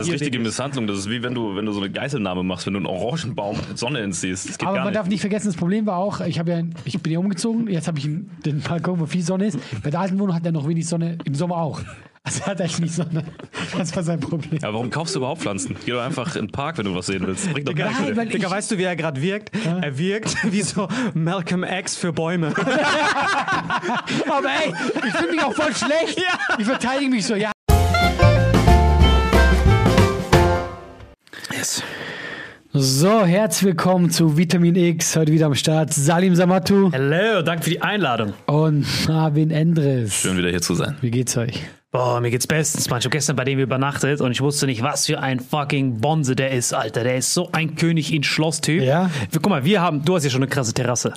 Das ist richtige Misshandlung. Das ist wie wenn du, wenn du so eine Geiselnahme machst, wenn du einen Orangenbaum mit Sonne entziehst. Das geht Aber gar man nicht. darf nicht vergessen, das Problem war auch, ich, ja, ich bin hier umgezogen, jetzt habe ich den Balkon, wo viel Sonne ist. Bei der alten Wohnung hat er noch wenig Sonne, im Sommer auch. Also er hat eigentlich nicht Sonne. Das war sein Problem. Ja, warum kaufst du überhaupt Pflanzen? Geh doch einfach in den Park, wenn du was sehen willst. Bringt doch Nein, weil ich, Digga, weißt du, wie er gerade wirkt? Er wirkt wie so Malcolm X für Bäume. aber ey, ich finde mich auch voll schlecht. Ich verteidige mich so, ja. Yes. So, herzlich willkommen zu Vitamin X. Heute wieder am Start Salim Samatu Hallo, danke für die Einladung. und Marvin Endres. Schön wieder hier zu sein. Wie geht's euch? Boah, mir geht's bestens, Mann. Ich hab gestern bei dem übernachtet und ich wusste nicht, was für ein fucking Bonze der ist, Alter. Der ist so ein König in Schloss-Typ. Ja? Guck mal, wir haben, du hast ja schon eine krasse Terrasse.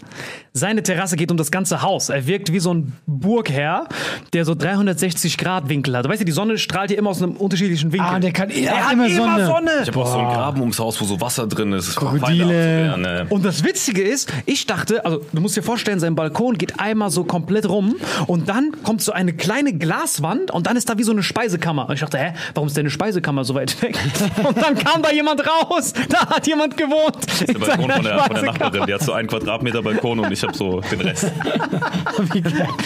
Seine Terrasse geht um das ganze Haus. Er wirkt wie so ein Burgherr, der so 360 Grad Winkel hat. Weißt du, die Sonne strahlt hier immer aus einem unterschiedlichen Winkel. Ah, der kann er er hat immer Sonne. Ich habe auch so einen Graben ums Haus, wo so Wasser drin ist. Krokodile. Ne. Und das Witzige ist, ich dachte, also du musst dir vorstellen, sein Balkon geht einmal so komplett rum und dann kommt so eine kleine Glaswand und dann ist da wie so eine Speisekammer. Und ich dachte, hä, warum ist denn eine Speisekammer so weit weg? Und dann kam da jemand raus, da hat jemand gewohnt. Der Balkon von der, von der Nachbarin, die hat so einen Quadratmeter Balkon und ich habe so den Rest.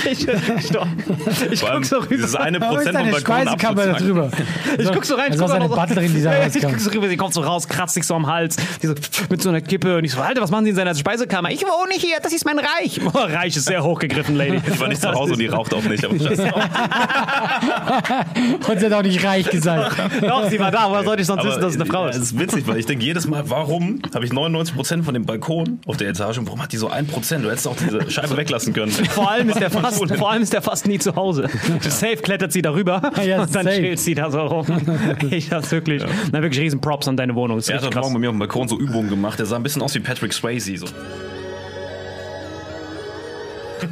Ich, ich, ich Vor allem guck so rüber. dieses eine ist Prozent vom eine Speisekammer da Balkon drüber? Ich guck so rein, Also guck seine mal so- Butlerin, die da Ich guck so rüber, sie kommt so raus, kratzt sich so am Hals, die so mit so einer Kippe und ich so, Alter, was machen Sie in seiner Speisekammer? Ich wohne hier, das ist mein Reich. Boah, Reich ist sehr hochgegriffen, Lady. Ich war nicht zu Hause und die raucht auch nicht. Aber. Und sie hat auch nicht reich gesagt. Doch, sie war da, woher sollte ich sonst Aber wissen, dass es eine Frau Es ist? ist witzig, weil ich denke jedes Mal, warum habe ich 99% von dem Balkon auf der Etage und warum hat die so 1%? Du hättest auch diese Scheibe weglassen können. Vor allem ist der fast, vor allem ist der fast nie zu Hause. Safe klettert sie darüber Ja, und dann safe. chillt sie da so rum. Ich hab's wirklich. Na, wirklich riesen Props an deine Wohnung. Ist Er hat heute. Morgen bei mir auf dem Balkon so Übungen gemacht. Der sah ein bisschen aus wie Patrick Swayze. So.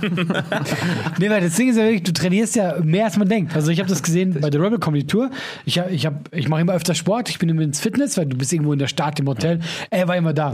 Nee, weil das Ding ist ja wirklich, du trainierst ja mehr als man denkt. Also ich habe das gesehen bei der Rebel Comedy Tour. Ich, hab- ich, hab, ich mache immer öfter Sport, ich bin immer ins Fitness, weil du bist irgendwo in der Stadt im Hotel. Er war immer da.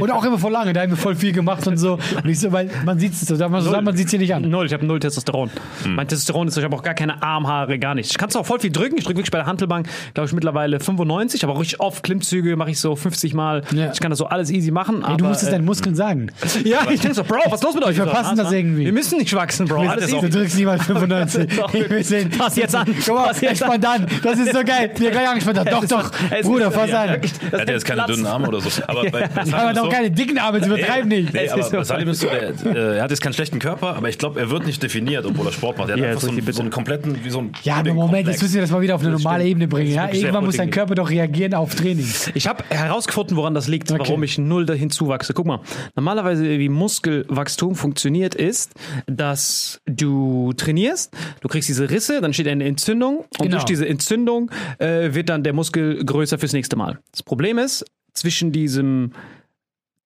Und auch immer voll lange, da haben wir voll viel gemacht und so. Und ich so, weil man sieht es so, darf man so sagen, man sieht es hier nicht an. Null, ich habe null Testosteron. Mein Testosteron ist, ich habe auch gar keine Armhaare, gar nichts. Ich kann zwar auch voll viel drücken, ich drücke wirklich bei der Hantelbank, glaube ich, mittlerweile 95, aber auch richtig oft Klimmzüge mache ich so 50 Mal. Ja. Ich kann das so alles easy machen. Ey, aber, du musst es äh, deinen Muskeln sagen. Ja, ich denke so, Bro, was ist los mit euch? Wir verpassen das irgendwie. Wir müssen nicht wachsen, Bro. Alles Du drückst niemals 95. Doch, Ich will sehen. Pass jetzt an. Guck mal, jetzt entspannt an. Das ist so geil. Wir gleich angespannt haben. Doch, doch. Bruder, fass ja, an. Er hat jetzt keine Platz. dünnen Arme oder so. Aber bei, ist doch so, keine dicken Arme, das übertreib nicht. Nee, aber Salim ist so, der, äh, er hat jetzt keinen schlechten Körper, aber ich glaube, er wird nicht definiert, obwohl er Sport macht. Er hat Ja, einfach so einen, kompletten, wie so ein Ja, aber Moment, jetzt müssen wir das mal wieder auf eine normale Ebene bringen. Irgendwann muss dein. Körper doch reagieren auf Training. Ich habe herausgefunden, woran das liegt, warum ich null dahin zuwachse. Guck mal, normalerweise wie Muskelwachstum funktioniert ist, dass du trainierst, du kriegst diese Risse, dann steht eine Entzündung und Genau. durch diese Entzündung äh, wird dann der Muskel größer fürs nächste Mal. Das Problem ist, zwischen diesem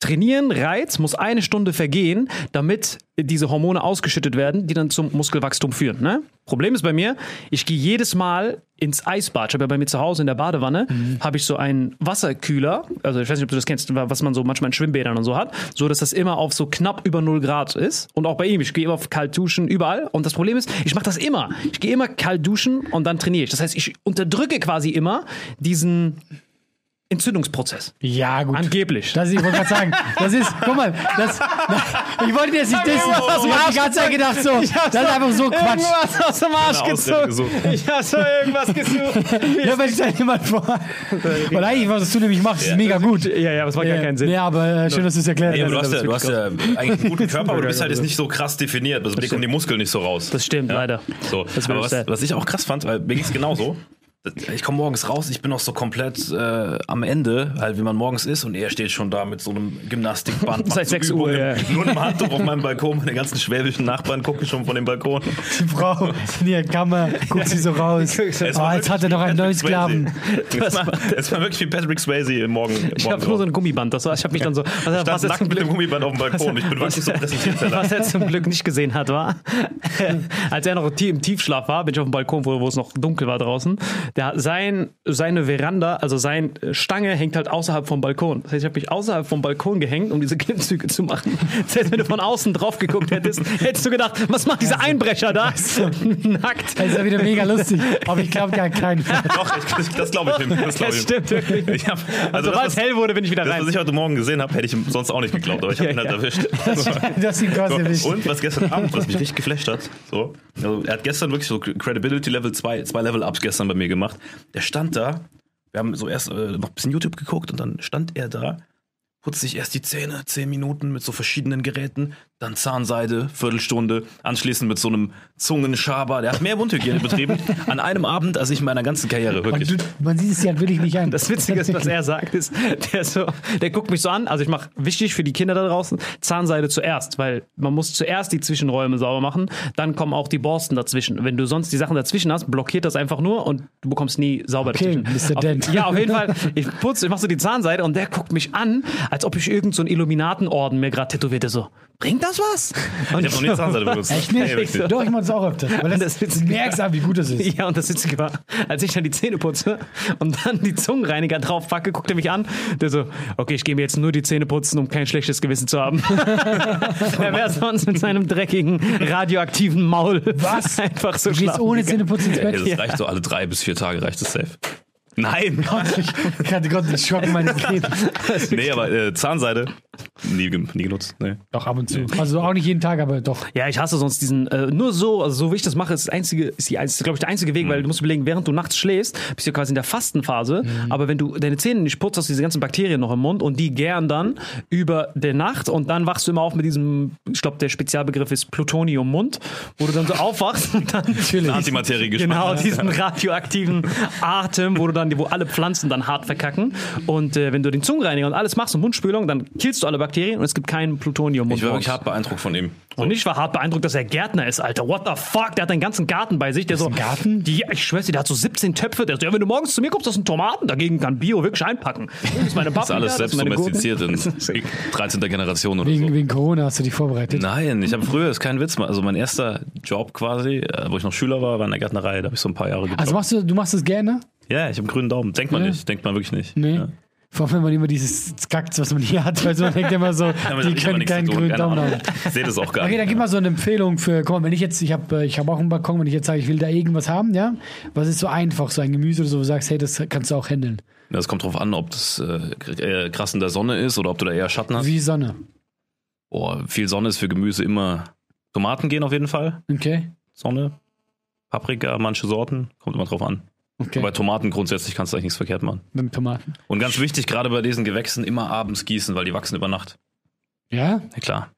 Trainieren, Reiz, muss eine Stunde vergehen, damit diese Hormone ausgeschüttet werden, die dann zum Muskelwachstum führen. Ne? Problem ist bei mir, ich gehe jedes Mal ins Eisbad. Ich habe ja bei mir zu Hause in der Badewanne, habe ich so einen Wasserkühler, also ich weiß nicht, ob du das kennst, was man so manchmal in Schwimmbädern und so hat, so dass das immer auf so knapp über 0 Grad ist. Und auch bei ihm, ich gehe immer auf kalt duschen, überall. Und das Problem ist, ich mache das immer. Ich gehe immer kalt duschen und dann trainiere ich. Das heißt, ich unterdrücke quasi immer diesen Entzündungsprozess. Ja, gut. Angeblich. Das ist, ich wollte gerade sagen, das ist, guck mal, das, ich wollte dir jetzt nicht dissen. Ich habe die ganze Zeit gedacht so, das ist einfach so Quatsch. Irgendwas aus dem Arsch gezogen. gesucht. Ich habe so irgendwas gesucht. Ja, wenn ich da jemand vor. Weil eigentlich, was du nämlich machst, ist mega gut. Ja, ja, das macht gar keinen Sinn. Ja, aber äh, schön, dass du es erklärt aber du hast. hast, ja, du hast ja eigentlich einen guten Körper, aber du bist halt jetzt nicht so krass definiert. Also dir kommen die Muskeln nicht so raus. Das stimmt, leider. So. Aber was ich auch krass fand, weil mir ging es genauso. Ich komme morgens raus, ich bin noch so komplett äh, am Ende, halt wie man morgens ist, und er steht schon da mit so einem Gymnastikband. Seit so 6 Uhr, ja. Nur im Handtuch auf meinem Balkon, meine ganzen schwäbischen Nachbarn gucken schon von dem Balkon. Die Frau in ihrer Kammer, guckt sie so raus. Oh, jetzt hat er noch einen neuen Sklaven. Es war, es war wirklich wie Patrick Swayze im Morgen. Ich habe nur so ein Gummiband. Das war, ich habe mich dann so. Was, stand was, nackt mit dem Glück, Gummiband auf dem Balkon. Ich bin wirklich so präsentiert. was er zum Glück nicht gesehen hat, war, als er noch im Tiefschlaf war, bin ich auf dem Balkon, wo, wo es noch dunkel war draußen. Der, sein, seine Veranda, also seine Stange hängt halt außerhalb vom Balkon. Das heißt, ich habe mich außerhalb vom Balkon gehängt, um diese Klimmzüge zu machen. Das heißt, wenn du von außen drauf geguckt hättest, hättest du gedacht, was macht dieser Einbrecher da? Nackt. Das ist ja wieder mega lustig. Aber ich glaube gar keinen. Doch, ich, das glaube ich ihm. Das, glaub Das ich ihm. stimmt wirklich. Ich hab, also Sobald das, es was, hell wurde, bin ich wieder das, rein. was ich heute Morgen gesehen habe, hätte ich ihm sonst auch nicht geglaubt, aber ich habe Ja, ihn halt ja. erwischt. Du hast ihn quasi erwischt. Und was gestern Abend, was mich richtig geflasht hat, so, also er hat gestern wirklich so Credibility Level 2, zwei Level-Ups gestern bei mir gemacht. Der stand da, wir haben so erst äh, noch ein bisschen YouTube geguckt und dann stand er da, putzt sich erst die Zähne, 10 Minuten mit so verschiedenen Geräten, dann Zahnseide, Viertelstunde, anschließend mit so einem Zungenschaber. Der hat mehr Mundhygiene betrieben an einem Abend, als ich in meiner ganzen Karriere, wirklich. du, man sieht es ja wirklich nicht an. Das Witzige ist, was er sagt, ist, der, so, der guckt mich so an. Also ich mache wichtig für die Kinder da draußen Zahnseide zuerst, weil man muss zuerst die Zwischenräume sauber machen, dann kommen auch die Borsten dazwischen. Wenn du sonst die Sachen dazwischen hast, blockiert das einfach nur und du bekommst nie sauber Okay, dazwischen. Mr. Auf, Dent. ja, auf jeden Fall. Ich putze, ich mache so die Zahnseide und der guckt mich an, als ob ich irgend so Illuminatenorden mir gerade tätowierte. So, bringt das was? Und Ich habe noch nie Zahnseide benutzt. Echt nicht? Nicht. Doch, ich mache es auch öfter. Weil das, Das Witzige- du merkst aber, wie gut das ist. Ja, und das Witzige war, als ich dann die Zähne putze und dann die Zungenreiniger drauf packe, guckt er mich an. Der so, okay, ich gehe mir jetzt nur die Zähne putzen, um kein schlechtes Gewissen zu haben. er wäre sonst mit seinem dreckigen, radioaktiven Maul Was? einfach so Du gehst schlafen ohne gegangen. Zähneputzen ins Bett. das reicht so alle drei bis vier Tage, reicht das safe. Nein! Ich hatte Gott den Schock meines Lebens. nee, aber äh, Zahnseide, nie, nie genutzt. Nee. Doch, ab und zu. Also auch nicht jeden Tag, aber doch. Ja, ich hasse sonst diesen, äh, nur so, also so wie ich das mache, ist das einzige, ist die einzige, glaube ich, der einzige Weg, weil du musst überlegen, während du nachts schläfst, bist du quasi in der Fastenphase, aber wenn du deine Zähne nicht putzt, hast du diese ganzen Bakterien noch im Mund und die gären dann über der Nacht und dann wachst du immer auf mit diesem, ich glaube, der Spezialbegriff ist Plutonium-Mund, wo du dann so aufwachst und dann Natürlich. Antimaterie Genau, diesen radioaktiven Atem, wo du dann, wo alle Pflanzen dann hart verkacken. Und äh, wenn du den Zungenreiniger und alles machst und Mundspülung, dann killst du alle Bakterien und es gibt kein Plutonium. Ich war wirklich hart beeindruckt von ihm. Und ich war hart beeindruckt, dass er Gärtner ist, Alter. What the fuck? Der hat einen ganzen Garten bei sich. Der so, Garten? Die, ich schwör's dir, der hat so 17 Töpfe. Der so, ja, wenn du morgens zu mir kommst, das sind Tomaten. Dagegen kann Bio wirklich einpacken. Das ist meine Das ist alles selbst meine Gurken. domestiziert in 13. Generation oder Wegen, so. wegen Corona hast du dich vorbereitet. Nein, ich habe früher, ist kein Witz, also mein erster Job quasi, äh, wo ich noch Schüler war, war in der Gärtnerei, da habe ich so ein paar Jahre gejobbt. Also machst du, du machst das gerne? Ja, ich habe einen grünen Daumen. Denkt man Ja. nicht, denkt man wirklich nicht. Nee. Ja. Vor allem, wenn man immer dieses Skakt, was man hier hat, weil man denkt immer so, die können keinen grünen Daumen haben. Ich sehe das auch gar Okay, nicht. dann gib mal so eine Empfehlung für, guck mal, wenn ich jetzt, ich habe ich hab auch einen Balkon, wenn ich jetzt sage, ich will da irgendwas haben, ja, was ist so einfach, so ein Gemüse oder so, wo du sagst, hey, das kannst du auch handeln. Das kommt drauf an, ob das äh, krass in der Sonne ist oder ob du da eher Schatten hast. Wie Sonne. Boah, viel Sonne ist für Gemüse immer. Tomaten gehen auf jeden Fall. Okay, Sonne. Paprika, manche Sorten. Kommt immer drauf an. Okay, Bei Tomaten grundsätzlich kannst du eigentlich nichts verkehrt machen. mit Tomaten. Und ganz wichtig, gerade bei diesen Gewächsen immer abends gießen, weil die wachsen über Nacht. Ja? Ja klar.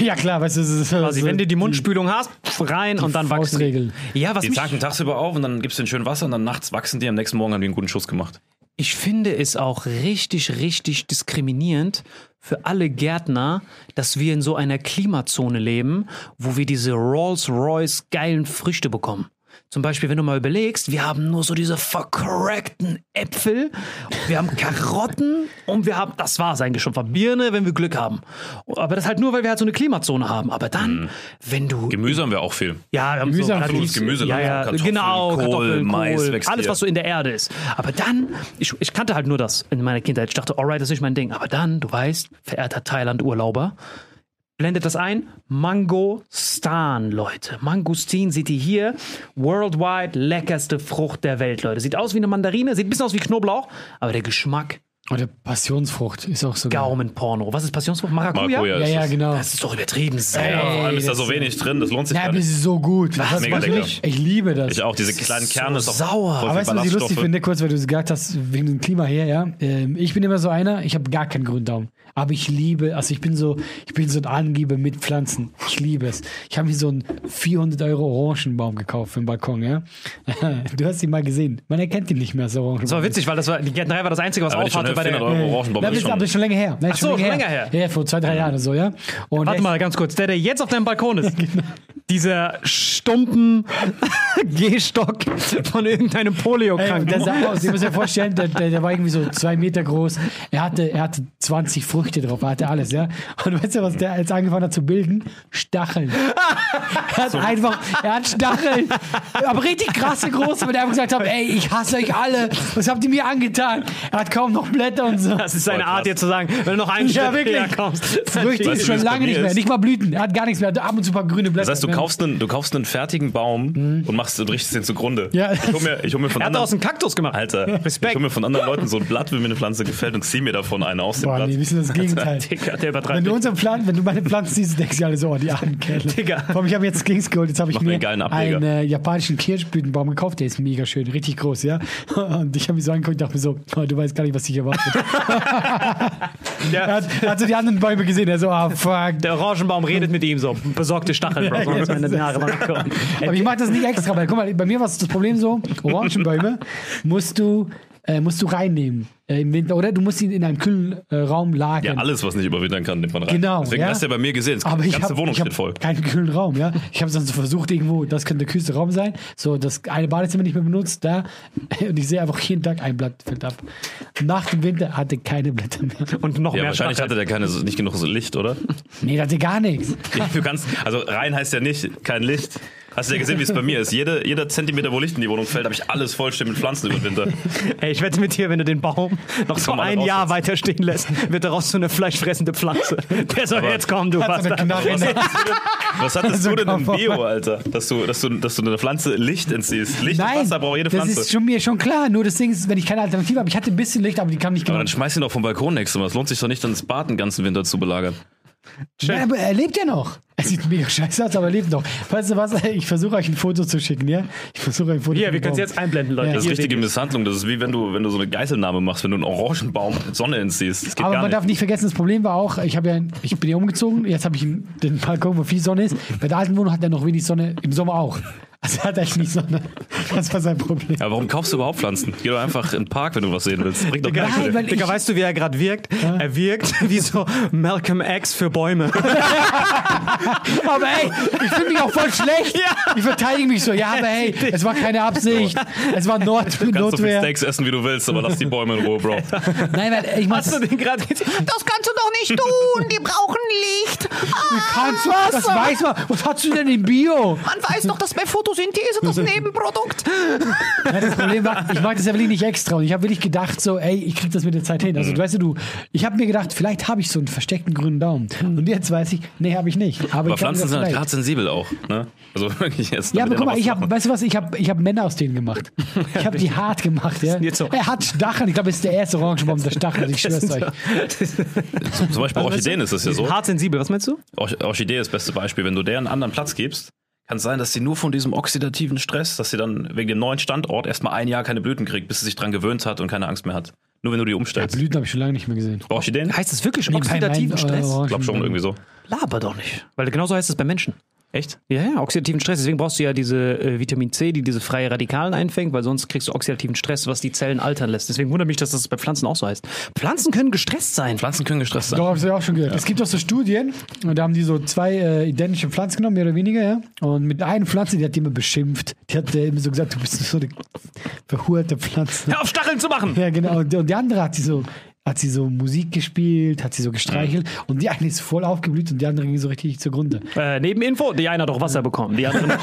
Ja, klar, weißt du, das ist Quasi, so wenn du die Mundspülung hast, rein und dann wachsen die. Ja, was Die mich, tanken tagsüber auf und dann gibst du den schön Wasser und dann nachts wachsen die. Am nächsten Morgen haben die einen guten Schuss gemacht. ich finde es auch richtig, richtig diskriminierend für alle Gärtner, dass wir in so einer Klimazone leben, wo wir diese Rolls-Royce geilen Früchte bekommen. Zum Beispiel, wenn du mal überlegst, wir haben nur so diese vercrackten Äpfel, wir haben Karotten und wir haben, das war's eigentlich schon, Birne, wenn wir Glück haben. Aber das halt nur, weil wir halt so eine Klimazone haben. Aber dann, wenn du Gemüse haben wir auch viel. ja, wir haben Gemüse so haben gutes Gemüse, ja, ja, Kartoffeln, genau, Kohl, Kartoffeln, Mais Kohl, wächst alles, was so in der Erde ist. Aber dann, ich, ich kannte halt nur das in meiner Kindheit. Ich dachte, alright, das ist mein Ding. Aber dann, du weißt, verehrter Thailand-Urlauber, blendet das ein. Mangostan, Leute. Mangostin seht ihr hier. Worldwide leckerste Frucht der Welt, Leute. Sieht aus wie eine Mandarine, sieht ein bisschen aus wie Knoblauch, aber der Geschmack, Oder Passionsfrucht ist auch so. Gaumenporno. Was ist Passionsfrucht? Maracuja? Maracuja Ja, ist ja, das. genau. Das ist doch übertrieben. Ja, vor allem ist da das so ist- wenig drin, das lohnt sich Ja, gar nicht. ist so gut. Was, mega was lecker. ich, ich liebe das. Ich auch, diese kleinen Kerne so ist auch sauer. Aber weißt du, was ich lustig finde, kurz, weil du es gesagt hast, wegen dem Klima her, ja. Ähm, ich bin immer so einer, ich habe gar keinen grünen Daumen. Aber ich liebe, also ich bin so, ich bin so ein Angeber mit Pflanzen. Ich liebe es. Ich habe mir so einen 400 Euro Orangenbaum gekauft für den Balkon, ja. Du hast ihn mal gesehen. Man erkennt ihn nicht mehr, so Orangenbaum. Das war witzig, weil das war, die Gärtnerei war das Einzige, was aufhatte bei 400 der. Euro ist das, schon- aber ist schon länger her. Ist Ach so, schon länger her. Ja, vor zwei, drei Jahren oder so, ja. Und Warte mal ganz kurz, der, der jetzt auf deinem Balkon ist, dieser stumpen Gehstock von irgendeinem Polio-Kranken. der sah aus, ihr müsst euch vorstellen, der, der, der war irgendwie so zwei Meter groß. Er hatte, er hatte 20 Früchte drauf, er hatte alles, ja. Und weißt du, was der jetzt angefangen hat zu bilden? Stacheln. Er hat einfach, er hat Stacheln. Aber richtig krasse große, weil der einfach gesagt hat, ey, ich hasse euch alle. Was habt ihr mir angetan? Er hat kaum noch Blätter und so. Das ist seine. Art, dir zu sagen, wenn du noch einen Ja, Schritt wirklich. kommst. Früchte ist schon lange nicht mehr. Nicht mal Blüten. Er hat gar nichts mehr. Ab und zu ein paar grüne Blätter. Das heißt, du kaufst einen, du kaufst einen fertigen Baum und machst und richtest den zugrunde. Ja. Ich hol mir, ich hol mir von Er hat aus einem Kaktus gemacht. Alter, Respekt. ich hol mir von anderen Leuten so ein Blatt, wenn mir eine Pflanze gefällt und zieh mir davon eine aus dem Boah, Blatt. nee, wir sind das Gegenteil. Digga, der Wenn du nicht. unsere Pflanzen, wenn du meine Pflanzen siehst, denkst du alle so, oh, die armen Kerle. Digga. Vor ich habe jetzt Kings geholt, jetzt habe ich Mach mir einen einen äh, japanischen Kirschblütenbaum gekauft, der ist mega schön, richtig groß, ja. Und ich habe mich so angeguckt und dachte mir so, oh, du weißt gar nicht, was dich erwartet. er, hat, er hat so die anderen Bäume gesehen, er so, ah, fuck. Der Orangenbaum redet mit ihm so. Besorgte Stacheln, Bro. So, Ja, meine Haare mal angucken. Aber ich mache das nicht extra, weil guck mal, bei mir war das Problem so, Orangenbäume musst du, äh, musst du reinnehmen äh, im Winter, oder? Du musst ihn in einem kühlen äh, Raum lagern. Ja, alles, was nicht überwintern kann, nimmt man rein. Genau, Deswegen ja. hast du ja bei mir gesehen, das Aber ich ganze habe Wohnung ich hab steht voll. keinen kühlen Raum, ja. Ich habe sonst versucht irgendwo, das könnte der kühlste Raum sein, so das eine Badezimmer nicht mehr benutzt, da und ich sehe einfach jeden Tag ein Blatt fällt ab. Nach dem Winter hatte keine Blätter mehr. Und noch Ja, mehr wahrscheinlich Stacheln. hatte der keine, nicht genug Licht, oder? Nee, der hatte gar nichts. Du kannst, also rein heißt ja nicht kein Licht. Hast du ja gesehen, wie es bei mir ist. Jede, jeder Zentimeter, wo Licht in die Wohnung fällt, habe ich alles vollständig mit Pflanzen über den Winter. Ey, ich wette mit dir, wenn du den Baum noch so ein raus Jahr weiter stehen lässt, wird daraus so eine fleischfressende Pflanze. Der soll Aber- jetzt kommen, du so eine Bastard. In der- Was hattest Also du denn im. Bio, Alter? Dass du, dass, du, dass du einer Pflanze Licht entziehst. Licht und Nein, Wasser braucht jede das Pflanze. ist schon mir schon klar. Nur das Ding ist, wenn ich keine Alternative habe, ich hatte ein bisschen Licht, aber die kam nicht aber genau. dann schmeiß ihn doch vom Balkon nächstes Mal. Es lohnt sich doch nicht, dann das Bad den ganzen Winter zu belagern. Ja, aber er lebt ja noch. Er sieht mega scheiße aus, aber er lebt noch. Weißt du was? Ich versuche euch ein Foto zu schicken, ja? Ich versuche ein Foto Hier, von wir dem können es jetzt einblenden, Leute. Ja. Das ist Hier richtige. Misshandlung. Das ist wie wenn du, wenn du so eine Geiselnahme machst, wenn du einen Orangenbaum mit Sonne entziehst. Das geht Aber gar man nicht. darf nicht vergessen, das Problem war auch, ich, habe ja, ich bin ja umgezogen, jetzt habe ich den Balkon, wo viel Sonne ist. Bei der alten Wohnung hat er noch wenig Sonne, im Sommer auch. Also er hat eigentlich nicht so eine. Das war sein Problem. Ja, warum kaufst du überhaupt Pflanzen? Geh doch einfach in den Park, wenn du was sehen willst. Bringt doch gar Nein, Digga, ich, weißt du, wie er gerade wirkt? Er wirkt wie so Malcolm X für Bäume. aber ey, ich fühle mich auch voll schlecht. Ich verteidige mich so. Ja, aber hey, es war keine Absicht. Es war Not Du kannst so viel Notwehr. Steaks essen, wie du willst, aber lass die Bäume in Ruhe, Bro. Nein, weil ich mach's. Hast du den gerade Das kannst du doch nicht tun. Die brauchen Licht. Kannst du, das weiß man. Was hast du denn im Bio? Man weiß doch, dass bei Photosynthese das Nebenprodukt. Ja, das Problem war, ich mag das ja wirklich nicht extra. Und ich habe wirklich gedacht, so, ey, ich krieg das mit der Zeit hin. Also, weißt du, du, ich habe mir gedacht, vielleicht habe ich so einen versteckten grünen Daumen. Und jetzt weiß ich, nee, habe ich nicht. Aber, Aber ich Pflanzen das sind halt gerade sensibel auch. Ne? Also wirklich jetzt. Ja, aber guck mal, ich habe, weißt du was, ich habe ich hab Männer aus denen gemacht. Ich habe die hart gemacht, ja. jetzt so. Er hat Stacheln, ich glaube, es ist der erste Orangenbaum, der Stachel, ich schwör's euch. Zum Beispiel bei Orchideen ist es ja so. Hart sensibel, was meinst du? Orch- Orchidee ist das beste Beispiel. Wenn du der einen anderen Platz gibst, kann es sein, dass sie nur von diesem oxidativen Stress, dass sie dann wegen dem neuen Standort erstmal ein Jahr keine Blüten kriegt, bis sie sich dran gewöhnt hat und keine Angst mehr hat. Nur wenn du die umstellst. Blüten habe ich schon lange nicht mehr gesehen. Bei Orchideen? Heißt es wirklich oxidativen Stress? äh, Ich glaube schon irgendwie so. Laber doch nicht. Weil genauso heißt es bei Menschen. Echt? Ja, ja, oxidativen Stress. Deswegen brauchst du ja diese äh, Vitamin C, die diese freie Radikalen einfängt, weil sonst kriegst du oxidativen Stress, was die Zellen altern lässt. Deswegen wundert mich, dass das bei Pflanzen auch so heißt. Pflanzen können gestresst sein. Pflanzen können gestresst sein. Doch, habe ich auch schon gehört. Es gibt auch so Studien, und da haben die so zwei äh, identische Pflanzen genommen, mehr oder weniger, ja. Und mit einer Pflanze, die hat die immer beschimpft. Die hat äh, immer so gesagt, du bist so eine verhurte Pflanze. Hör auf, Stacheln zu machen! Ja, genau. Und, und die andere hat sie so, hat sie so Musik gespielt, hat sie so gestreichelt. Und die eine ist voll aufgeblüht und die andere ging so richtig zugrunde. Äh, Nebeninfo, die eine hat doch Wasser bekommen, die andere nicht.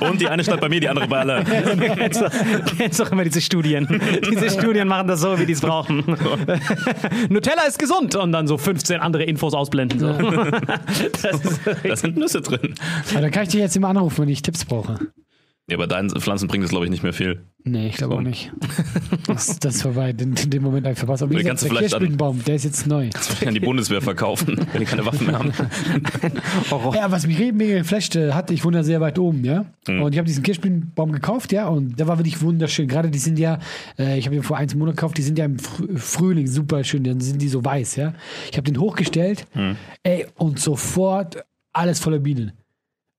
Und die eine stand bei mir, die andere bei alle. kennst, du, kennst doch immer diese Studien. Diese Studien machen das so, wie die es brauchen. Nutella ist gesund und dann so 15 andere Infos ausblenden. So. Das ist, Da sind Nüsse drin. Aber dann kann ich dich jetzt immer anrufen, wenn ich Tipps brauche. Ja, bei deinen Pflanzen bringt es, glaube ich, nicht mehr viel. Nee, ich glaube auch nicht. Das, das ist vorbei. In, in dem Moment einfach verpasst. Aber Oder gesagt, kannst du vielleicht Kirschblütenbaum, der ist jetzt neu. An die Bundeswehr verkaufen, wenn die keine Waffen mehr haben. Ja, was mich mega geflasht hat, ich wohne ja sehr weit oben, ja. Und ich habe diesen Kirschblütenbaum gekauft, ja, und der war wirklich wunderschön. Gerade die sind ja, äh, ich habe den vor eins Monat gekauft, die sind ja im Frü- Frühling super schön, dann sind die so weiß, ja. Ich habe den hochgestellt, ey, und sofort alles voller Bienen.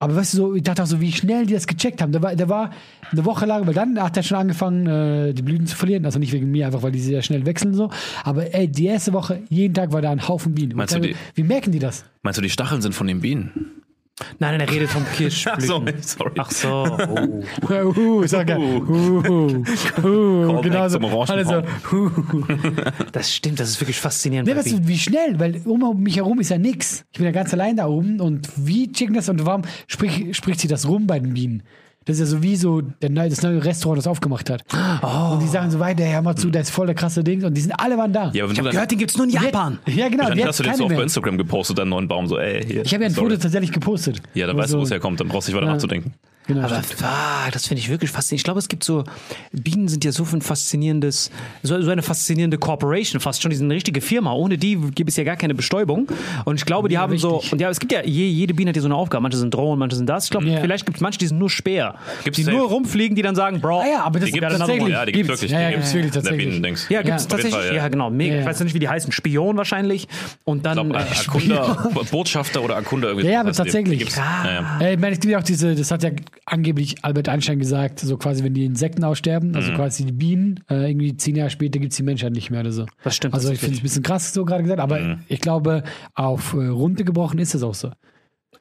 Aber weißt du, so, ich dachte auch so, wie schnell die das gecheckt haben. Der war, der war eine Woche lang, weil dann hat er schon angefangen, äh, die Blüten zu verlieren. Also nicht wegen mir, einfach weil die sehr schnell wechseln so. Aber ey, die erste Woche, jeden Tag war da ein Haufen Bienen. Meinst du die- Wie merken die das? Meinst du, die Stacheln sind von den Bienen? Nein, nein, er redet vom Kirschblüten. so, sorry. Ach so. Oh. Uh, sag er. Uh, uh, uh, genau so. zum Alle so. Orangenbaum. Uh. Das stimmt, das ist wirklich faszinierend. Nee, weißt du, wie schnell, weil um mich herum ist ja nix. Ich bin ja ganz allein da oben und wie checken das und warum sprich, spricht sie das rum bei den Bienen? Das ist ja so wie so der das neue Restaurant, das aufgemacht hat. Oh. Und die sagen so weiter, hör mal zu, da ist voll der krasse Ding und die sind alle waren da. Ja, Ich habe dann, gehört, den gibt's nur in Japan. Ja, genau. dann hast du den so auf bei Instagram gepostet, deinen neuen Baum, so, ey, hier. Ich habe ja ein sorry. Foto tatsächlich gepostet. Ja, dann weißt du, wo es herkommt, dann brauchst du nicht weiter Ja. nachzudenken. Genau. Aber ah, das finde ich wirklich faszinierend. Ich glaube, es gibt so, Bienen sind ja so ein faszinierendes, so, so eine faszinierende Corporation, fast schon, die sind eine richtige Firma. Ohne die gibt es ja gar keine Bestäubung. Und ich glaube, die haben so, richtig. und ja, es gibt ja, je, jede Biene hat ja so eine Aufgabe. Manche sind Drohnen, manche sind das. Ich glaube, Ja. vielleicht gibt es manche, die sind nur Speer. Gibt's die safe. nur rumfliegen, die dann sagen, Bro. ah ja, aber das Die gibt es tatsächlich. Ja, die gibt es wirklich. Ja, ja, die gibt's wirklich tatsächlich. Ja, gibt es Ja. tatsächlich. Fall, ja. ja. genau. Mega. Ja, Ich ja. weiß ja nicht, wie die heißen. Spion wahrscheinlich. Und dann. Ich glaube, äh, Akunda, Botschafter oder Akunda irgendwie. Ja, ja, aber tatsächlich. Ja, ja. Äh, ich meine, es gibt ja auch diese, das hat ja angeblich Albert Einstein gesagt, so quasi, wenn die Insekten aussterben, Mhm. also quasi die Bienen, äh, irgendwie zehn Jahre später gibt es die Menschheit nicht mehr oder so. Das stimmt Also ich finde es ein bisschen krass so gerade gesagt, aber Mhm. ich glaube, auf äh, Runde gebrochen ist es auch so.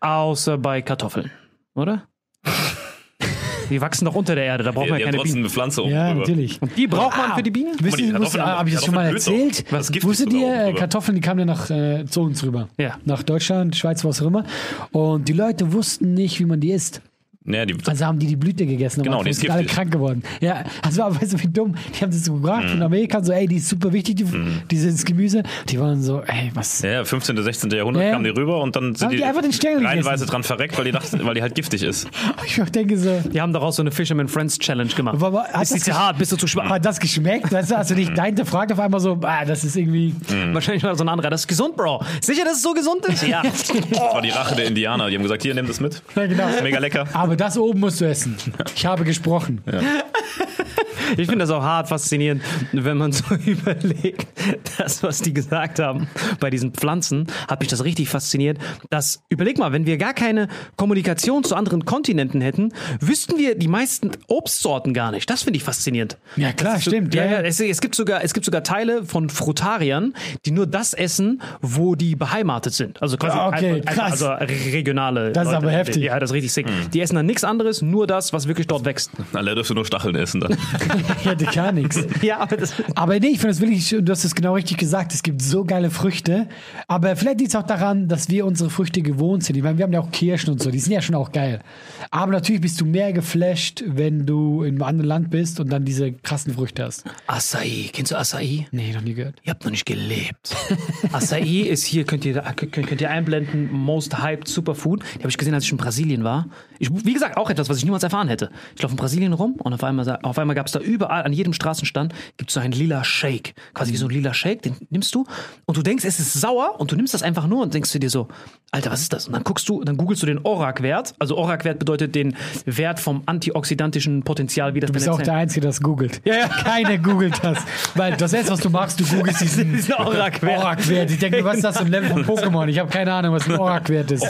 Außer bei Kartoffeln. Oder? die wachsen doch unter der Erde, da braucht Die, man ja keine trotzdem Bienen. eine Pflanze oben Ja, drüber. natürlich. Die braucht man für die Bienen? Wisst die ihr, habe ich das schon mal erzählt? Was Wusstet ihr? Kartoffeln, die kamen ja nach äh, zu uns rüber. Ja. Nach Deutschland, Schweiz, was auch immer. Und die Leute wussten nicht, wie man die isst. Ja, die, Also haben die die Blüte gegessen. Genau, die und ist sind alle krank geworden. Ja, also aber weißt du, wie dumm. Die haben das so gebracht Mhm. von Amerika, so, ey, die ist super wichtig, die, dieses Gemüse. Die waren so, ey, was. ja, ja, 15., 16. Jahrhundert Ja, kamen die rüber und dann sind Haben die, die einfach den Stängel reihenweise gegessen? dran verreckt, weil die, dachten, weil die halt giftig ist. Ich denke so, Die haben daraus so eine Fisherman Friends Challenge gemacht. Aber- aber ist die das zu hart? Bist du zu schwach? hat das geschmeckt? Weißt du, hast du dich da hinterfragt auf einmal so, ah, das ist irgendwie. Wahrscheinlich mal so ein anderer. Das ist gesund, Bro. Sicher, dass es so gesund ist? Ja. Das war die Rache der Indianer. Die haben gesagt, hier, nimm das mit. Ja, genau. Mega lecker. Aber das oben musst du essen. Ich habe gesprochen. Ich finde das auch hart faszinierend, wenn man so überlegt, das, was die gesagt haben bei diesen Pflanzen, hat mich das richtig fasziniert. Dass, überleg mal, wenn wir gar keine Kommunikation zu anderen Kontinenten hätten, wüssten wir die meisten Obstsorten gar nicht. Das finde ich faszinierend. Ja, klar, Das stimmt. Ja, ja, es, es, gibt sogar, es gibt sogar Teile von Frutariern, die nur das essen, wo die beheimatet sind. Also quasi Ah, okay, einfach- krass. also regionale. Das ist aber heftig. Ja, das ist richtig sick. Die essen dann nichts anderes, nur das, was wirklich dort wächst. Alle dürfen nur Stacheln essen dann. Ich hätte gar nichts. Ja, aber das. Aber nee, ich finde das wirklich, du hast es genau richtig gesagt, es gibt so geile Früchte. Aber vielleicht liegt es auch daran, dass wir unsere Früchte gewohnt sind. Ich meine, wir haben ja auch Kirschen und so, die sind ja schon auch geil. Aber natürlich bist du mehr geflasht, wenn du in einem anderen Land bist und dann diese krassen Früchte hast. Acai. Kennst du Acai? Nee, noch nie gehört. Ihr habt noch nicht gelebt. Acai ist hier, könnt ihr, könnt, könnt ihr einblenden, most hyped Superfood. Die habe ich gesehen, als ich in Brasilien war. Ich, wie gesagt, auch etwas, was ich niemals erfahren hätte. Ich laufe in Brasilien rum und auf einmal, auf einmal gab es da überall, an jedem Straßenstand, gibt es so einen lila Shake. Quasi wie so ein lila Shake, den nimmst du und du denkst, es ist sauer und du nimmst das einfach nur und denkst du dir so, Alter, was ist das? Und dann guckst du, dann googelst du den ORAC-Wert. Also ORAC-Wert bedeutet den Wert vom antioxidantischen Potenzial, wie das Du bist auch jetzt der Einzige, der das googelt. Ja, ja. Keiner googelt das. Weil das erste, was du machst, du googelst diesen. Orak-Wert. Ich denke, was ist das für ein Level von Pokémon? Ich habe keine Ahnung, was ein Orak-Wert ist.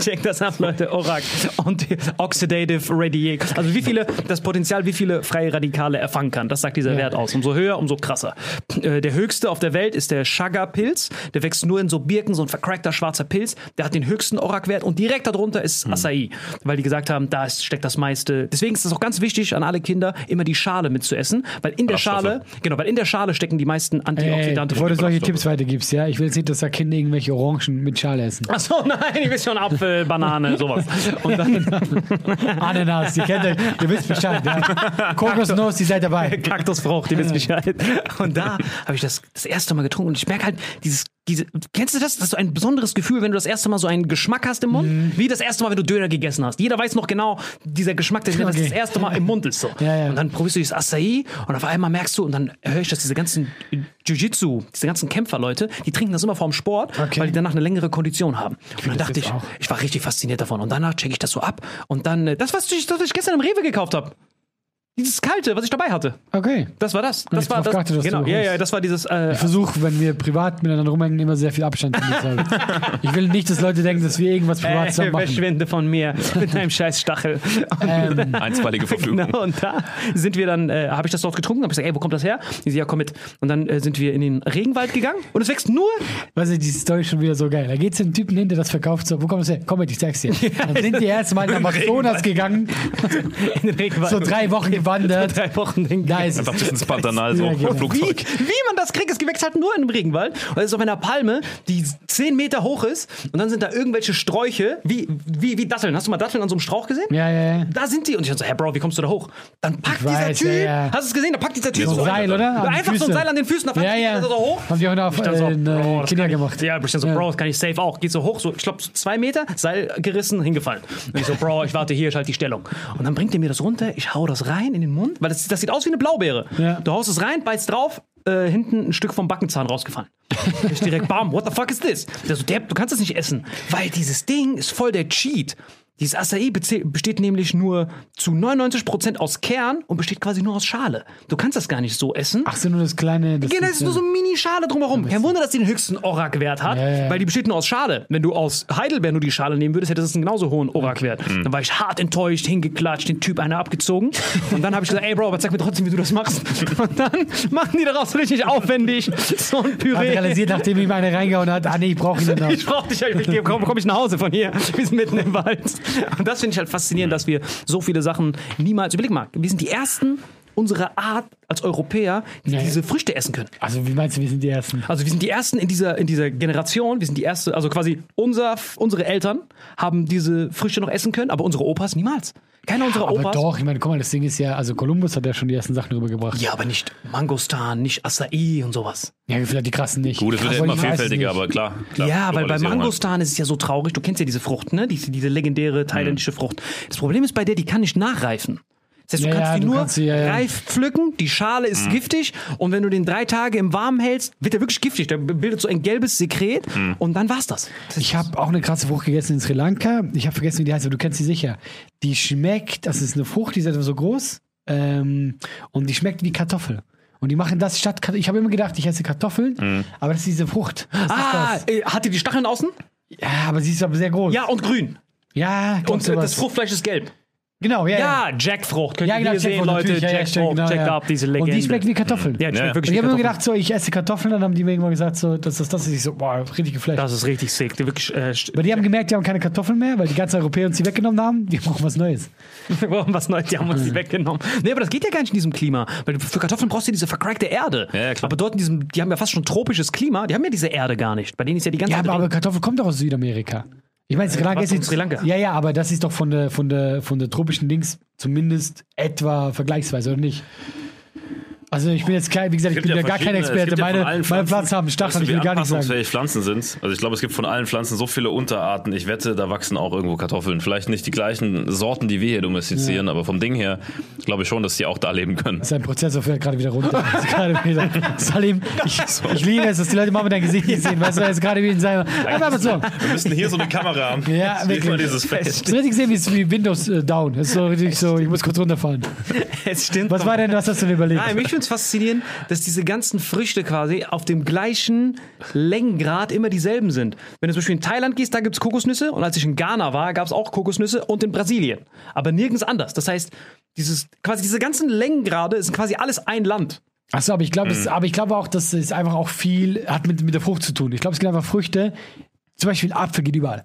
Check das ab, Leute. ORAC. Und Oxidative Radiation. Also wie viele, das Potenzial, wie viele freie Radikale er fangen kann. Das sagt dieser Wert aus. Umso höher, umso krasser. Äh, Der höchste auf der Welt ist der Chaga-Pilz. Der wächst nur in so Birken, so ein vercrackter schwarzer Pilz. Der hat den höchsten ORAC-Wert. Und direkt darunter ist Acai. Weil die gesagt haben, da ist- steckt das meiste. Deswegen ist es auch ganz wichtig an alle Kinder, immer die Schale mitzuessen. Weil in der. Schale, genau, weil in der Schale stecken die meisten Antioxidantien. bevor du solche Tipps weitergibst, ja, ich will jetzt nicht, dass da Kinder irgendwelche Orangen mit Schale essen. Ach so, nein, ich will schon Apfel, Banane, sowas. Und dann Ananas, ihr kennt euch, ihr wisst Bescheid. Ja. Kokosnuss, ihr seid dabei. Kaktusfrucht, ihr wisst Bescheid. Und da habe ich das das erste Mal getrunken und ich merke halt dieses diese, kennst du das? Das ist so ein besonderes Gefühl, wenn du das erste Mal so einen Geschmack hast im Mund, Mhm. wie das erste Mal, wenn du Döner gegessen hast. Jeder weiß noch genau, dieser Geschmack, der Okay. das erste Mal im Mund ist so. Ja, ja. Und dann probierst du dieses Acai und auf einmal merkst du und dann höre ich, dass diese ganzen Jiu-Jitsu, diese ganzen Kämpferleute, die trinken das immer vorm Sport, Okay. weil die danach eine längere Kondition haben. Und dann das dachte ich, auch. ich war richtig fasziniert davon. Und danach checke ich das so ab und dann äh, das, was ich, das, was ich gestern im Rewe gekauft habe. Dieses kalte, was ich dabei hatte. Okay. Das war das. Das ich war das. geachtet, dass genau, du ja, ja, das war dieses. Äh, Ich versuche, wenn wir privat miteinander rumhängen, immer sehr viel Abstand zu haben. Ich will nicht, dass Leute denken, dass wir irgendwas privat äh, zusammen machen. verschwinde von mir mit deinem scheiß Stachel. Ähm, Einstweilige Verfügung. Genau, und da sind wir dann, äh, habe ich das dort getrunken, habe ich gesagt, ey, wo kommt das her? Die so, ja, komm mit. Und dann äh, sind wir in den Regenwald gegangen und es wächst nur Weißt du, die Story ist schon wieder so geil. Da geht es den Typen hin, der das verkauft. So, wo kommt das her? Komm mit, ich sag's dir. Dann sind die erst mal nach Amazonas gegangen, in den Regenwald. so drei Wochen gewandert. drei Wochen ist es. Einfach bis ins Pantanal, so Ja, genau. im Wie, Flugzeug. wie man das kriegt, es wächst halt nur in einem Regenwald. Und es ist auf einer Palme, die 10 Meter hoch ist. Und dann sind da irgendwelche Sträuche, wie, wie, wie Datteln. Hast du mal Datteln an so einem Strauch gesehen? Ja, ja, ja. Da sind die. Und ich dachte so, hey Bro, wie kommst du da hoch? Dann packt Ich dieser weiß, Typ, ja, ja. hast du es gesehen? Da packt dieser Typ So so ein Seil, oder? Einfach so ein. Seil an den Füßen, da packt Ja, ja. so hoch. Haben die auch noch Ich dachte so, äh, äh, das Kinder ich, gemacht. Ja, ich so. Bro, das kann ich safe auch. Geht so hoch, so, ich glaube, so zwei Meter, Seil gerissen, hingefallen. Und ich so, Bro, ich warte hier, ich halte die Stellung. Und dann bringt er mir das runter, ich hau das rein in den Mund, weil das, das sieht aus wie eine Blaubeere. Ja. Du haust es rein, beißt drauf, äh, hinten ein Stück vom Backenzahn rausgefallen. ich direkt, bam, what the fuck is this? Der so, der, du kannst das nicht essen, weil dieses Ding ist voll der Cheat. Dieses Acai besteht nämlich nur zu 99% aus Kern und besteht quasi nur aus Schale. Du kannst das gar nicht so essen. Ach so, nur das kleine. Das Genau, ist nur so eine Mini-Schale drumherum. Kein Wunder, dass die den höchsten ORAC-Wert hat, Ja, ja. weil die besteht nur aus Schale. Wenn du aus Heidelbeer nur die Schale nehmen würdest, hätte das einen genauso hohen ORAC-Wert. Dann war ich hart enttäuscht, hingeklatscht, den Typ einer abgezogen. Und dann habe ich gesagt, ey Bro, aber zeig mir trotzdem, wie du das machst. Und dann machen die daraus richtig aufwendig so ein hat Püree. realisiert, nachdem ihm eine reingehauen hat, ah nee, ich brauche ihn noch. Ich brauch dich, ich komm, komm ich nach Hause von hier. Wir sind mitten im Wald. Und das finde ich halt faszinierend, dass wir so viele Sachen niemals. Überleg mal, wir sind die ersten unserer Art als Europäer, die ja. diese Früchte essen können. Also, wie meinst du, wir sind die Ersten? Also wir sind die ersten in dieser, in dieser Generation, wir sind die erste, also quasi unser, unsere Eltern haben diese Früchte noch essen können, aber unsere Opas niemals. Keiner unserer Aber Opas. doch, ich meine, guck mal, das Ding ist ja, also Kolumbus hat ja schon die ersten Sachen rübergebracht. Ja, aber nicht Mangostan, nicht Acai und sowas. Ja, vielleicht die krassen nicht. Gut, es wird ja immer vielfältiger, aber klar. klar ja, weil bei. Mangostan ist es ja so traurig. Du kennst ja diese Frucht, ne? Diese, diese legendäre thailändische Frucht. Das Problem ist bei der, die kann nicht nachreifen. Das heißt, du Ja, kannst ja, die du nur kannst sie, ja, ja. reif pflücken, die Schale ist giftig und wenn du den drei Tage im Warmen hältst, wird der wirklich giftig. Der bildet so ein gelbes Sekret und dann war's das. Ich habe auch eine krasse Frucht gegessen in Sri Lanka. Ich habe vergessen, wie die heißt, aber du kennst sie sicher. Die schmeckt, das ist eine Frucht, die ist etwa so groß. Ähm, und die schmeckt wie Kartoffel. Und die machen das statt Kartoffeln. Ich habe immer gedacht, ich esse Kartoffeln, aber das ist diese Frucht. Was Ah, ist das? äh, hat die die Stacheln außen? Ja, aber sie ist aber sehr groß. Ja, und grün. ja Und sowas. das Fruchtfleisch ist gelb. Genau, ja. Ja, Jackfrucht. Könnt Ja, ihr genau, hier sehen, Leute. ja, ja, Jackfrucht, stimmt, genau, check ja. up diese Legende. Und die schmeckt wie Kartoffeln. Ja, die Ja. schmeckt wirklich Und ich habe immer Kartoffeln. gedacht, so, ich esse Kartoffeln, dann haben die mir irgendwann gesagt, so, das ist das. ist ich so, boah, richtig geflasht. Das ist richtig sick. Die wirklich, äh, Aber die haben gemerkt, die haben keine Kartoffeln mehr, weil die ganzen Europäer uns die weggenommen haben. Die brauchen was Neues. Wir brauchen was Neues, die haben uns die weggenommen. Nee, aber das geht ja gar nicht in diesem Klima. Weil du- für Kartoffeln brauchst du diese vercrackte Erde. Ja, ja, klar. Aber dort in diesem, die haben ja fast schon tropisches Klima, die haben ja diese Erde gar nicht. Bei denen ist ja die ganze Ja, Zeit. aber, aber. Kartoffel kommt doch aus Südamerika. Ich meine, Sri Lanka was ist jetzt, Sri Lanka? Ja, ja, aber das ist doch von der, von der, von der tropischen Dings zumindest etwa vergleichsweise, oder nicht? Also ich bin jetzt kein, wie gesagt, ich bin ja gar kein es Experte. ja Meine, allen meine Pflanzen, Pflanzen haben Stacheln, weißt du, ich will gar nichts sagen. Pflanzen sind. Also ich glaube, es gibt von allen Pflanzen so viele Unterarten. Ich wette, da wachsen auch irgendwo Kartoffeln. Vielleicht nicht die gleichen Sorten, die wir hier domestizieren, aber vom Ding her glaube ich schon, dass die auch da leben können. Sein Prozessor fährt gerade wieder runter. Gerade wieder. Salim, ich, ich liebe es, dass die Leute mal dein Gesicht nicht sehen. Weißt du, er ist gerade wie in mal so. Wir müssten hier so eine Kamera haben. Ja, wirklich. dieses Feld. Das ist richtig gesehen, wie, es- wie Windows äh, down. Das ist so richtig so, ich muss kurz runterfahren. es stimmt. Was war denn, was hast du denn überlegt? Nein, mich finde es faszinierend, dass diese ganzen Früchte quasi auf dem gleichen Längengrad immer dieselben sind. Wenn du zum Beispiel in Thailand gehst, da gibt es Kokosnüsse und als ich in Ghana war, gab es auch Kokosnüsse und in Brasilien. Aber nirgends anders. Das heißt, dieses, quasi diese ganzen Längengrade sind quasi alles ein Land. Achso, aber ich glaube, Mhm. aber ich glaube auch, dass es einfach auch viel hat mit, mit der Frucht zu tun. Ich glaube, es gibt einfach Früchte. Zum Beispiel Apfel geht überall.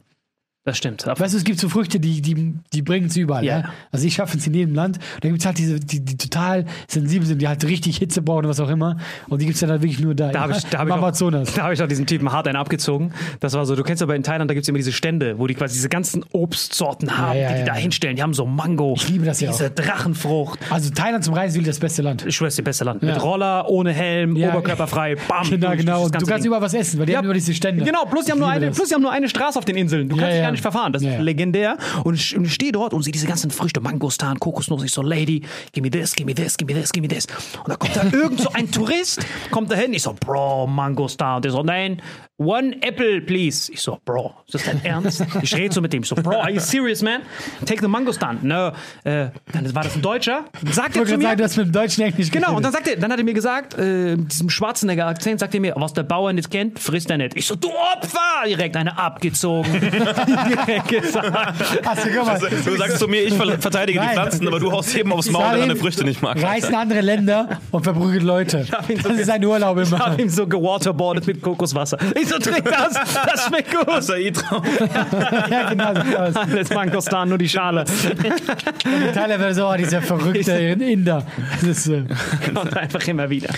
Das stimmt. Weißt du, es gibt so Früchte, die, die, die bringen es überall. Ja. Ja. Also ich schaffe es in jedem Land. Da gibt es halt diese, die, die total sensibel sind, die halt richtig Hitze brauchen und was auch immer. Und die gibt es dann halt wirklich nur da. Da habe ich, da hab ich, auch- Amazonas. da hab ich auch diesen Typen hart einen abgezogen. Das war so, du kennst aber in Thailand, da gibt es immer diese Stände, wo die quasi diese ganzen Obstsorten haben, ja, die die ja. da hinstellen. Die haben so Mango. Ich liebe das ja Diese auch. Drachenfrucht. Also Thailand zum Reisen das beste Land. Ich schwör's dir, beste Land. Ja. Mit Roller, ohne Helm, Ja. oberkörperfrei, bam. Genau, genau. Und du kannst Ding. überall was essen, weil die haben immer diese Stände. Genau, plus die, haben nur eine, das. plus die haben nur eine Straße auf den Inseln. Du Ja, kannst ja. Gar nicht verfahren. Das ist legendär. Und ich, und ich stehe dort und sehe diese ganzen Früchte, Mangostan, Kokosnuss. Ich so, Lady, give me this, give me this, give me this, give me this. Und da kommt da irgend so ein Tourist, kommt da hin. Ich so, Bro, Mangostan. Und der so, nein, one apple, please. Ich so, Bro, ist das dein Ernst? Ich rede so mit dem. Ich so, Bro, are you serious, man? Take the Mangostan. No, äh, dann war das ein Deutscher. Sagt Ich er zu mir. sagen, du hast mit dem Deutschen Englisch Genau, und dann sagt er, dann hat er mir gesagt, äh, mit diesem Schwarzenegger-Akzent, sagt er mir, was der Bauer nicht kennt, frisst er nicht. Ich so, du Opfer! Direkt eine abgezogen. Direkt gesagt. Hast du, guck mal. Du sagst zu mir, ich ver- verteidige die Nein. Pflanzen, aber du haust jedem aufs Maul, der Salim deine Früchte nicht mag. Reisen andere Länder und verprügelt Leute. ihn so Das ist ein Urlaub Ich hab immer. ihm so gewaterboardet mit Kokoswasser. Ich so, trink das, das schmeckt gut. Acai drauf. ja, genau. so aus. Alles Mangostan, nur die Schale. In Thailand wäre so, oh, dieser verrückte Inder. Das ist, äh, Kommt einfach immer wieder.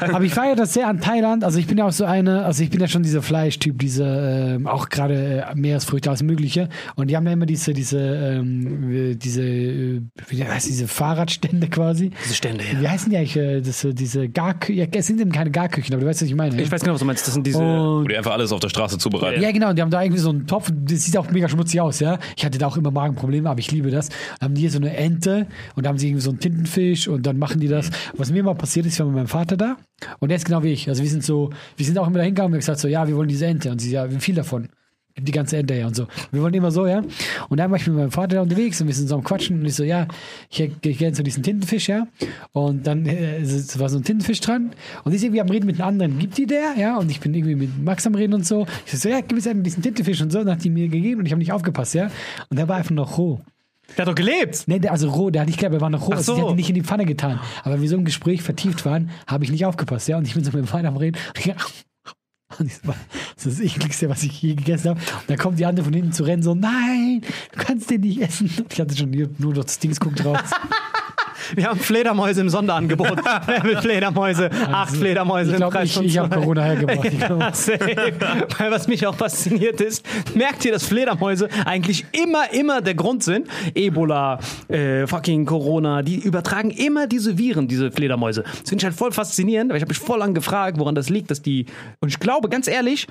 Aber ich feiere das sehr an Thailand. Also ich bin ja auch so eine, also ich bin ja schon dieser Fleischtyp, diese ähm, auch gerade äh, Meeresfrüchte, alles Mögliche. Und die haben ja immer diese, diese, ähm, äh, diese, äh, wie heißt diese Fahrradstände quasi. Diese Stände, Wie ja. heißen die eigentlich? Äh, das, äh, diese Garküchen? Ja, es sind eben keine Garküchen, aber du weißt, was ich meine. Ich weiß genau, was du meinst. Das sind diese. und Wo die einfach alles auf der Straße zubereiten. ja, genau, und die haben da irgendwie so einen Topf, das sieht auch mega schmutzig aus, ja. Ich hatte da auch immer Magenprobleme, aber ich liebe das. Dann haben die hier so eine Ente und da haben sie irgendwie so einen Tintenfisch und dann machen die das. Was mir mal passiert ist, ich war mit meinem Vater da und der ist genau wie ich. Also wir sind so, wir sind auch immer da hingegangen und wir haben gesagt so, ja, wir wollen diese Ente. Und sie, ja, wie viel davon? Die ganze her und so. Wir wollen immer so, ja. Und dann war ich mit meinem Vater da unterwegs und wir sind so am Quatschen und ich so, ja, ich hätte ich gerne so diesen Tintenfisch, ja. Und dann äh, war so ein Tintenfisch dran und ist irgendwie am Reden mit einem anderen. Gibt die der, ja? Und ich bin irgendwie mit Max am Reden und so. Ich so, ja, gib mir einen diesen Tintenfisch und so. Und dann hat die mir gegeben und ich habe nicht aufgepasst, ja. Und der war einfach noch roh. Der hat doch gelebt. Nee, der, also roh, der hat nicht geglaubt, er war noch roh. Ach Also, die so. hat ihn nicht in die Pfanne getan. Aber wir so im Gespräch vertieft waren, habe ich nicht aufgepasst, ja. Und ich bin so mit dem Vater am Reden. Das ist das ekligste, was ich je gegessen habe. Und dann kommt die andere von hinten zu rennen, so, nein, du kannst den nicht essen. Ich hatte schon hier nur noch das Dings guckt raus. Wir haben Fledermäuse im Sonderangebot. Wer will Fledermäuse? Acht Fledermäuse ich im Preis ich, ich habe. Corona hergebracht. Ja. Weil was mich auch fasziniert ist, merkt ihr, dass Fledermäuse eigentlich immer, immer der Grund sind? Ebola, äh, fucking Corona, die übertragen immer diese Viren, diese Fledermäuse. Das finde ich halt voll faszinierend, weil ich habe mich voll lang gefragt, woran das liegt, dass die. Und ich glaube, ganz ehrlich,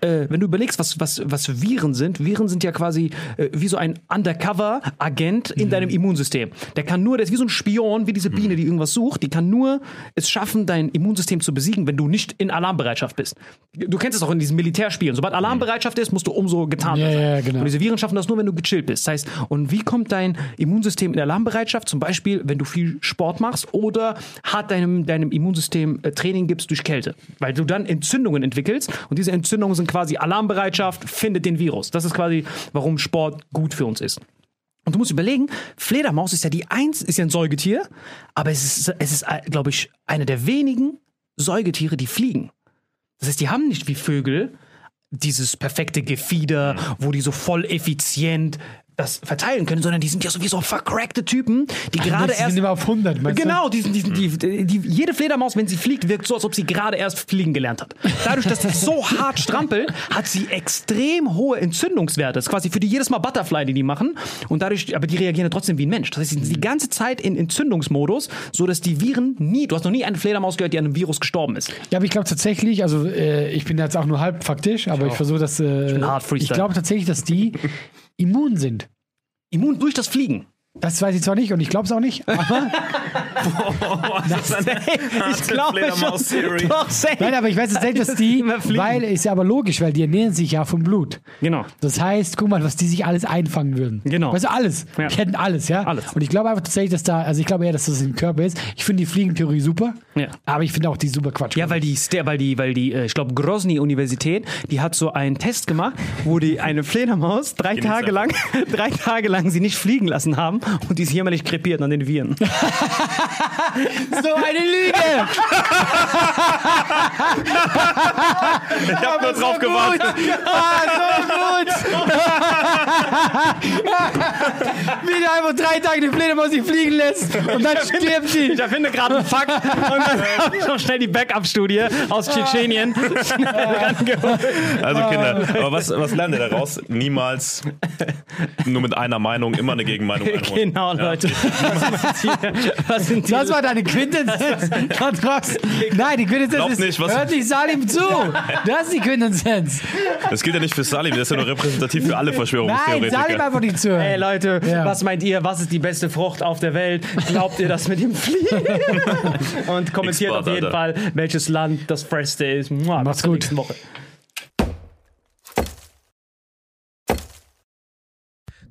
äh, wenn du überlegst, was, was, was Viren sind, Viren sind ja quasi äh, wie so ein Undercover-Agent in deinem Immunsystem. Der kann nur, der ist wie so ein Spion Chameleon, wie diese Biene, die irgendwas sucht, die kann nur es schaffen, dein Immunsystem zu besiegen, wenn du nicht in Alarmbereitschaft bist. Du kennst es auch in diesen Militärspielen. Sobald Alarmbereitschaft ist, musst du umso getarnt Ja, sein. ja, genau. Und diese Viren schaffen das nur, wenn du gechillt bist. Das heißt, und wie kommt dein Immunsystem in Alarmbereitschaft? Zum Beispiel, wenn du viel Sport machst oder hart deinem, deinem Immunsystem äh, Training gibst durch Kälte. Weil du dann Entzündungen entwickelst und diese Entzündungen sind quasi Alarmbereitschaft, findet den Virus. Das ist quasi, warum Sport gut für uns ist. Und du musst überlegen, Fledermaus ist ja die eins, ist ja ein Säugetier, aber es ist, es ist, glaube ich, eine der wenigen Säugetiere, die fliegen. Das heißt, die haben nicht wie Vögel dieses perfekte Gefieder, wo die so voll effizient das verteilen können, sondern die sind ja sowieso vercrackte Typen, die gerade die erst sind immer auf 100, meinst? Genau, die, sind- die, sind- die, die, jede Fledermaus, wenn sie fliegt, wirkt so, als ob sie gerade erst fliegen gelernt hat. Dadurch, dass sie so hart strampelt, hat sie extrem hohe Entzündungswerte. Das ist quasi für die jedes Mal Butterfly, die die machen. Und dadurch, aber die reagieren ja trotzdem wie ein Mensch. Das heißt, sie sind die ganze Zeit in Entzündungsmodus, so dass die Viren nie, du hast noch nie eine Fledermaus gehört, die an einem Virus gestorben ist. Ja, aber ich glaube tatsächlich, also äh, ich bin jetzt auch nur halb faktisch, aber ich, versuche das. Äh, ich Freestyle. glaube tatsächlich, dass die immun sind. Immun durch das Fliegen. Das weiß ich zwar nicht und ich glaube es auch nicht, aber ich glaube Fledermaus-Theory. Doch, safe. nein, aber ich weiß tatsächlich, dass die, weil ist ja aber logisch, weil die ernähren sich ja vom Blut. Genau. Das heißt, guck mal, was die sich alles einfangen würden. Genau. Weißt du, alles. Ja. Die hätten alles, ja? Alles. Und ich glaube einfach tatsächlich, dass da, also ich glaube eher, dass das im Körper ist. Ich finde die Fliegentheorie super, Ja. aber ich finde auch die super Quatsch. Ja, weil die, weil die, weil die, äh, ich glaube, Grozny-Universität, die hat so einen Test gemacht, wo die eine Fledermaus drei Tage lang, drei Tage lang sie nicht fliegen lassen haben und die ist jämmerlich krepiert an den Viren. so eine Lüge! Ich hab nur drauf gewartet. ah, so gut! Wie du einfach drei Tage die Fledermaus nicht fliegen lässt und dann stirbt sie. Ich erfinde gerade einen Fakt und dann hab ich noch schnell die Backup-Studie aus Tschetschenien schnell rangeholt. Also Kinder, aber was, was lernt ihr daraus? Niemals nur mit einer Meinung, immer eine Gegenmeinung einholen. Genau, Leute. Was sind die? Das war deine Quintessenz. Kontrox. Nein, die Quintessenz ist, nicht, was- hört nicht Salim zu. Das ist die Quintessenz. Das gilt ja nicht für Salim, der ist ja nur repräsentativ für alle Nein, Salim Verschwörungstheoretiker. einfach nicht zuhören. Hey Leute, Ja. was meint ihr? Was ist die beste Frucht auf der Welt? Glaubt ihr das mit dem Fliegen? Und kommentiert auf jeden Alter. Fall, welches Land das freshste ist. Mua, Macht's gut. nächsten Woche.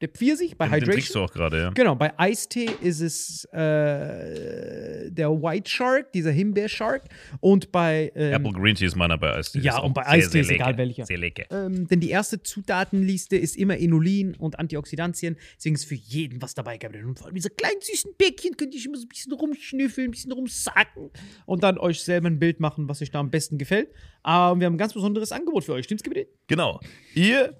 der Pfirsich bei Den, den trinkst Hydration. du auch gerade, ja. Genau, bei Eistee ist es äh, der White Shark, dieser Himbeer-Shark. Und bei ähm, Apple Green Tea ist meiner bei Eistee. Ja, und bei sehr, Eistee sehr ist egal lecker. welcher. Sehr lecker. ähm, denn die erste Zutatenliste ist immer Inulin und Antioxidantien. Deswegen ist für jeden was dabei, Gabriel. Und vor allem diese kleinen süßen Bäckchen könnt ihr immer so ein bisschen rumschnüffeln, ein bisschen rumsacken und dann euch selber ein Bild machen, was euch da am besten gefällt. Aber wir haben ein ganz besonderes Angebot für euch. Stimmt's, Gabriel? Genau. Ihr